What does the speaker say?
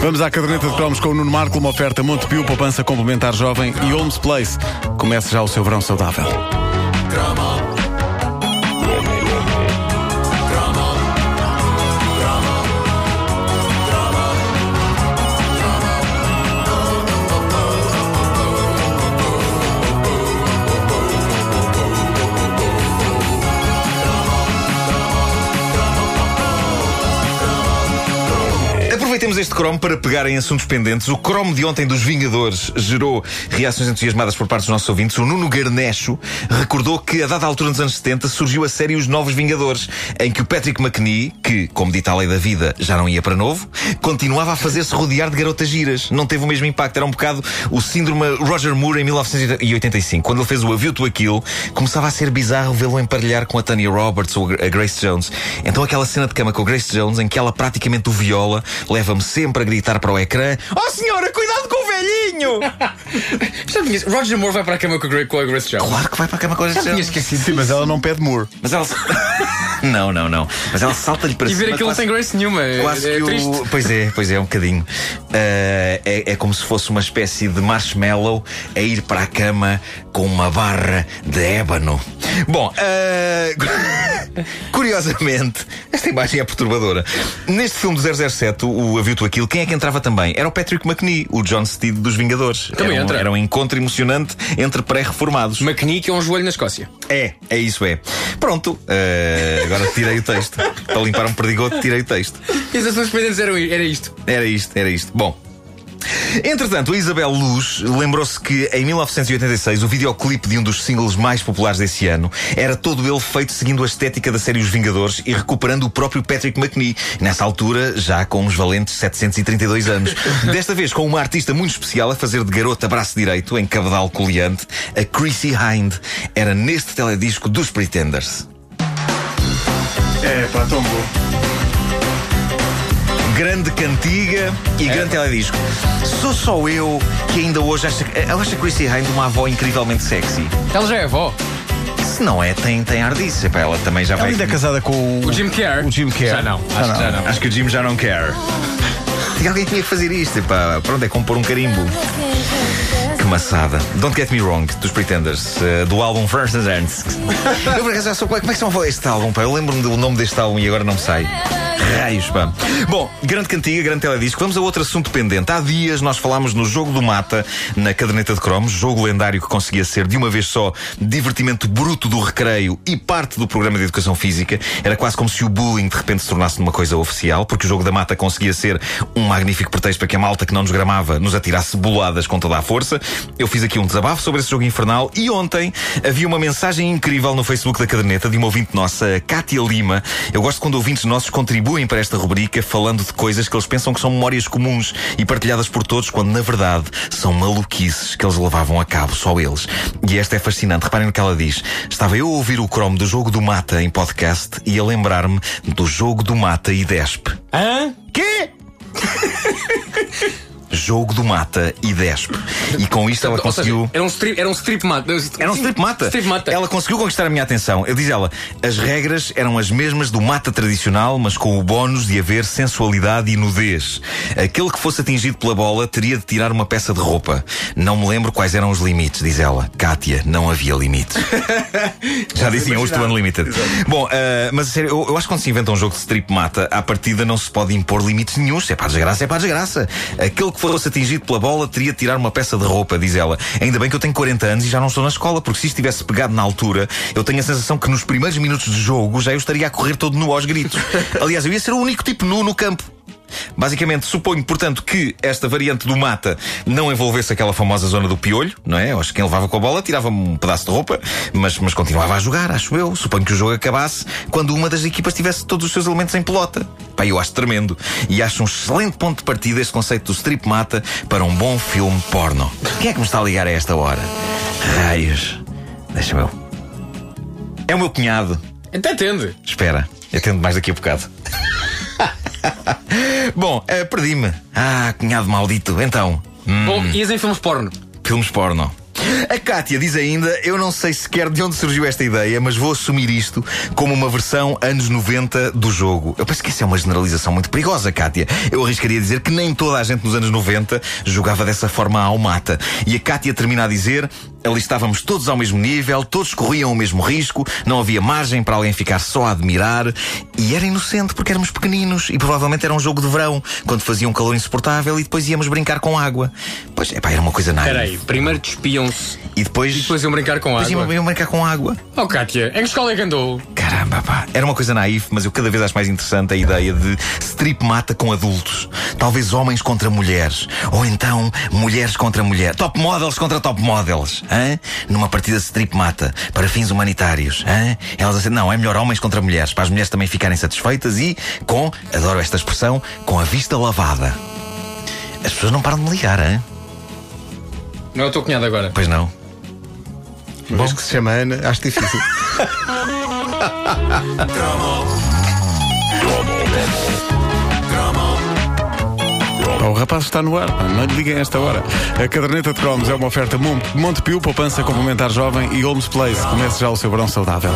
Vamos à caderneta de cromos com o Nuno Marco, uma oferta Montepio, poupança complementar jovem e Holmes Place. Comece já o seu verão saudável. Aproveitemos este cromo para pegar em assuntos pendentes. O cromo de ontem dos Vingadores gerou reações entusiasmadas por parte dos nossos ouvintes. O Nuno Garnecho recordou que, a dada altura nos anos 70, surgiu a série Os Novos Vingadores, em que o Patrick McNee, que, como dita a lei da vida, já não ia para novo, continuava a fazer-se rodear de garotas giras. Não teve o mesmo impacto. Era um bocado o síndrome Roger Moore em 1985. Quando ele fez o A View to a Kill, começava a ser bizarro vê-lo emparelhar com a Tanya Roberts ou a Grace Jones. Então aquela cena de cama com a Grace Jones, em que ela praticamente o viola, leva leva-me sempre a gritar para o ecrã: Oh senhora, cuidado com o velhinho! Já. Roger Moore vai para a cama com a, Grace Jones. Claro que vai para a cama com a Grace Tinha Jones. esquecido. Sim, mas ela não pede Moore. Mas ela. não, não, não. Mas ela salta-lhe para E ver cima. aquilo quase- sem Grace nenhuma. É, Quase é que triste. o... Pois é, pois é, um bocadinho. Ah, é, é como se fosse uma espécie de marshmallow a ir para a cama com uma barra de ébano. Bom, ah, curiosamente, esta imagem é perturbadora. Neste filme do 007, o A View to Aquilo, quem é que entrava também? Era o Patrick McNee, o John Steed dos Vingadores. Também era um, entra. Era um encontro emocionante entre pré-reformados. McNee, que é um joelho na Escócia. É, é isso, é. Pronto, ah, agora tirei o texto. Para limpar um perdigoto, tirei o texto. E as ações pendentes eram, era isto. Era isto, era isto. Bom. Entretanto, a Isabel Luz lembrou-se que em 1986 o videoclipe de um dos singles mais populares desse ano era todo ele feito seguindo a estética da série Os Vingadores e recuperando o próprio Patrick McNee, nessa altura já com uns valentes 732 anos. Desta vez com uma artista muito especial a fazer de garota braço direito em cabedal coleante, a Chrissy Hind. Era neste teledisco dos Pretenders. É, pá, tão bom. Grande cantiga e grande teledisco. Sou só eu que ainda hoje acha, eu acho a Chrissy Hind uma avó incrivelmente sexy. Ela já é avó. Se não é, tem, tem ardice. Epá, ela também já Ela vai. ainda é casada com o, O Jim Carrey. O Jim Carrey. Já não, acho que já não. Acho que o Jim já não quer. E alguém tinha que fazer isto. Epá, pronto, é como pôr um carimbo. Que maçada. Don't Get Me Wrong, dos Pretenders, eh, do álbum First Dance. Eu por acaso já sou. Como é como é que se chama este álbum? Pá? Eu lembro-me do nome deste álbum e agora não me sai. Raios, pá. Bom, grande cantiga, grande teledisco. Vamos a outro assunto pendente. Há dias nós falámos no jogo do Mata, na caderneta de cromos, jogo lendário que conseguia ser de uma vez só divertimento bruto do recreio e parte do programa de educação física. Era quase como se o bullying de repente se tornasse numa coisa oficial, porque o jogo da mata conseguia ser um magnífico pretexto para que a malta que não nos gramava nos atirasse boladas com toda a força. Eu fiz aqui um desabafo sobre esse jogo infernal e ontem havia uma mensagem incrível no Facebook da caderneta de uma ouvinte nossa, Cátia Lima. Eu gosto quando ouvintes nossos contribuem para esta rubrica falando de coisas que eles pensam que são memórias comuns e partilhadas por todos, quando na verdade são maluquices que eles levavam a cabo, só eles. E esta é fascinante. Reparem no que ela diz. Estava eu a ouvir o Chrome do jogo do Mata em podcast e a lembrar-me do jogo do Mata e Despe. Hã? Jogo do Mata e Despe. E com isto ela Ou seja, conseguiu. era um strip, era um strip mata. Era um strip mata. Strip mata. Ela conseguiu conquistar a minha atenção. Eu diz ela, as regras eram as mesmas do mata tradicional, mas com o bónus de haver sensualidade e nudez. Aquele que fosse atingido pela bola teria de tirar uma peça de roupa. Não me lembro quais eram os limites, diz ela. Kátia, não havia limites. Já diziam os do Unlimited. Bom, ah, mas sério, eu, eu acho que quando se inventa um jogo de strip mata, à partida não se pode impor limites nenhum. Se é para a desgraça, é para a desgraça. Aquele que fosse atingido pela bola teria de tirar uma peça de roupa, diz ela. Ainda bem que eu tenho 40 anos e já não estou na escola, porque se isto tivesse pegado na altura, eu tenho a sensação que nos primeiros minutos de jogo já eu estaria a correr todo nu aos gritos. Aliás, eu ia ser o único tipo nu no campo. Basicamente, suponho, portanto, que esta variante do mata não envolvesse aquela famosa zona do piolho, não é? Acho que quem levava com a bola tirava um pedaço de roupa, mas, mas continuava a jogar, acho eu. Suponho que o jogo acabasse quando uma das equipas tivesse todos os seus elementos em pelota. Pá, eu acho tremendo. E acho um excelente ponto de partida este conceito do strip mata para um bom filme porno. Quem é que me está a ligar a esta hora? Raios. Deixa-me eu. É o meu cunhado. Até atende. Espera, atendo mais daqui a bocado. Bom, eh, perdi-me. Ah, cunhado maldito. Então, hum, Bom, ias em filmes porno. filmes porno. A Kátia diz ainda: Eu não sei sequer de onde surgiu esta ideia, mas vou assumir isto como uma versão anos 90 do jogo. Eu penso que essa é uma generalização muito perigosa, Kátia. Eu arriscaria dizer que nem toda a gente nos anos 90 jogava dessa forma ao mata. E a Kátia termina a dizer: Ali estávamos todos ao mesmo nível, todos corriam o mesmo risco, não havia margem para alguém ficar só a admirar. E era inocente porque éramos pequeninos e provavelmente era um jogo de verão, quando fazia um calor insuportável e depois íamos brincar com água. Pois, é pá, era uma coisa nada. Espera aí, primeiro despiam-se E depois. e depois iam brincar com depois água. iam, iam brincar com água. Oh, Kátia, em que escola é que andou? Caramba, pá. Era uma coisa naif, mas eu cada vez acho mais interessante a ideia de strip mata com adultos. Talvez homens contra mulheres. Ou então mulheres contra mulheres. Top models contra top models. Hã? Numa partida de strip mata. Para fins humanitários. Hã? Elas dizem, não, é melhor homens contra mulheres. Para as mulheres também ficarem satisfeitas e com, adoro esta expressão, com a vista lavada. As pessoas não param de me ligar, hã? Não é o teu cunhado agora. Pois não. Uma vez que se chama Ana, acho difícil. O rapaz está no ar, não lhe liguem a esta hora. A caderneta de cromos é uma oferta Mon- Montepio, poupança complementar jovem e Holmes Place. Comece já o seu verão saudável.